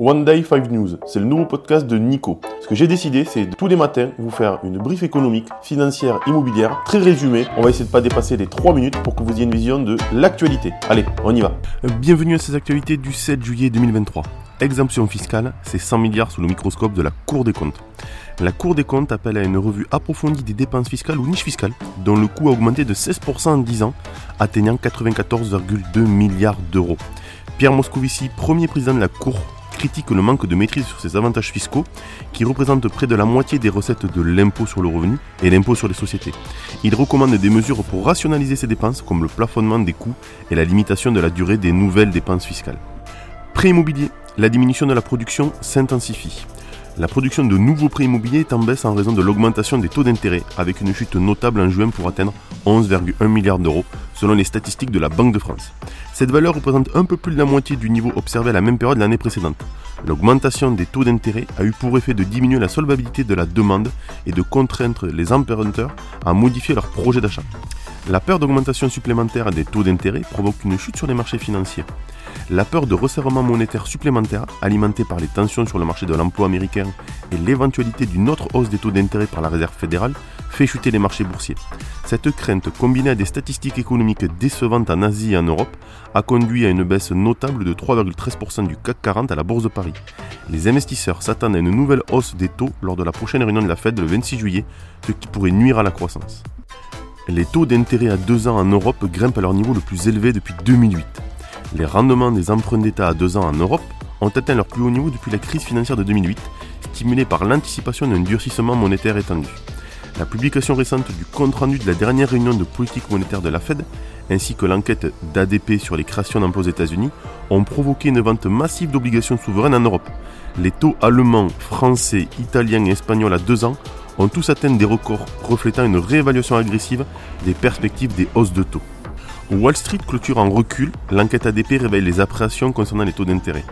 One Day 5 News, c'est le nouveau podcast de Nico. Ce que j'ai décidé, c'est tous les matins vous faire une brief économique, financière, immobilière, très résumée. On va essayer de pas dépasser les 3 minutes pour que vous ayez une vision de l'actualité. Allez, on y va. Bienvenue à ces actualités du 7 juillet 2023. Exemption fiscale, c'est 100 milliards sous le microscope de la Cour des comptes. La Cour des comptes appelle à une revue approfondie des dépenses fiscales ou niches fiscales, dont le coût a augmenté de 16% en 10 ans, atteignant 94,2 milliards d'euros. Pierre Moscovici, premier président de la Cour, critique le manque de maîtrise sur ces avantages fiscaux qui représentent près de la moitié des recettes de l'impôt sur le revenu et l'impôt sur les sociétés. Il recommande des mesures pour rationaliser ces dépenses comme le plafonnement des coûts et la limitation de la durée des nouvelles dépenses fiscales. Prêt immobilier, la diminution de la production s'intensifie. La production de nouveaux prêts immobiliers est en baisse en raison de l'augmentation des taux d'intérêt, avec une chute notable en juin pour atteindre 11,1 milliards d'euros, selon les statistiques de la Banque de France. Cette valeur représente un peu plus de la moitié du niveau observé à la même période l'année précédente. L'augmentation des taux d'intérêt a eu pour effet de diminuer la solvabilité de la demande et de contraindre les emprunteurs à modifier leur projet d'achat. La peur d'augmentation supplémentaire des taux d'intérêt provoque une chute sur les marchés financiers. La peur de resserrement monétaire supplémentaire, alimentée par les tensions sur le marché de l'emploi américain et l'éventualité d'une autre hausse des taux d'intérêt par la Réserve fédérale, fait chuter les marchés boursiers. Cette crainte, combinée à des statistiques économiques décevantes en Asie et en Europe, a conduit à une baisse notable de 3,13% du CAC 40 à la Bourse de Paris. Les investisseurs s'attendent à une nouvelle hausse des taux lors de la prochaine réunion de la Fed le 26 juillet, ce qui pourrait nuire à la croissance. Les taux d'intérêt à 2 ans en Europe grimpent à leur niveau le plus élevé depuis 2008. Les rendements des emprunts d'État à 2 ans en Europe ont atteint leur plus haut niveau depuis la crise financière de 2008, stimulés par l'anticipation d'un durcissement monétaire étendu. La publication récente du compte-rendu de la dernière réunion de politique monétaire de la Fed, ainsi que l'enquête d'ADP sur les créations d'emplois aux États-Unis, ont provoqué une vente massive d'obligations souveraines en Europe. Les taux allemands, français, italiens et espagnols à 2 ans ont tous atteint des records reflétant une réévaluation agressive des perspectives des hausses de taux. Wall Street clôture en recul, l'enquête ADP révèle les appréciations concernant les taux d'intérêt.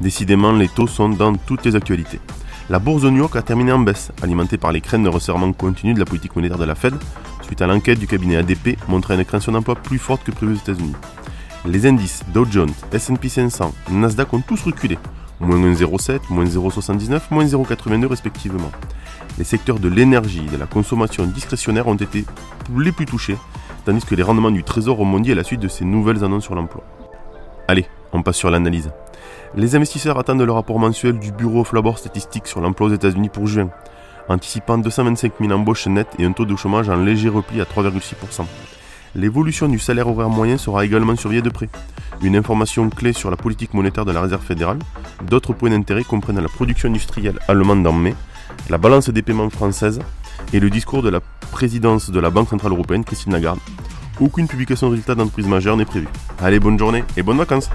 Décidément, les taux sont dans toutes les actualités. La bourse de New York a terminé en baisse, alimentée par les craintes de resserrement continu de la politique monétaire de la Fed, suite à l'enquête du cabinet ADP montrant une création d'emplois plus forte que prévu aux États-Unis. Les indices Dow Jones, S&P 500, Nasdaq ont tous reculé, moins 1,07, moins 0,79, moins 0,82 respectivement. Les secteurs de l'énergie et de la consommation discrétionnaire ont été les plus touchés, tandis que les rendements du trésor ont mondi à la suite de ces nouvelles annonces sur l'emploi. Allez, on passe sur l'analyse. Les investisseurs attendent le rapport mensuel du Bureau of Labor Statistics sur l'emploi aux États-Unis pour juin, anticipant 225 000 embauches nettes et un taux de chômage en léger repli à 3,6%. L'évolution du salaire horaire moyen sera également surveillée de près. Une information clé sur la politique monétaire de la Réserve fédérale. D'autres points d'intérêt comprennent la production industrielle allemande en mai, la balance des paiements française et le discours de la présidence de la Banque Centrale Européenne, Christine Lagarde. Aucune publication de résultats d'entreprise majeure n'est prévue. Allez, bonne journée et bonnes vacances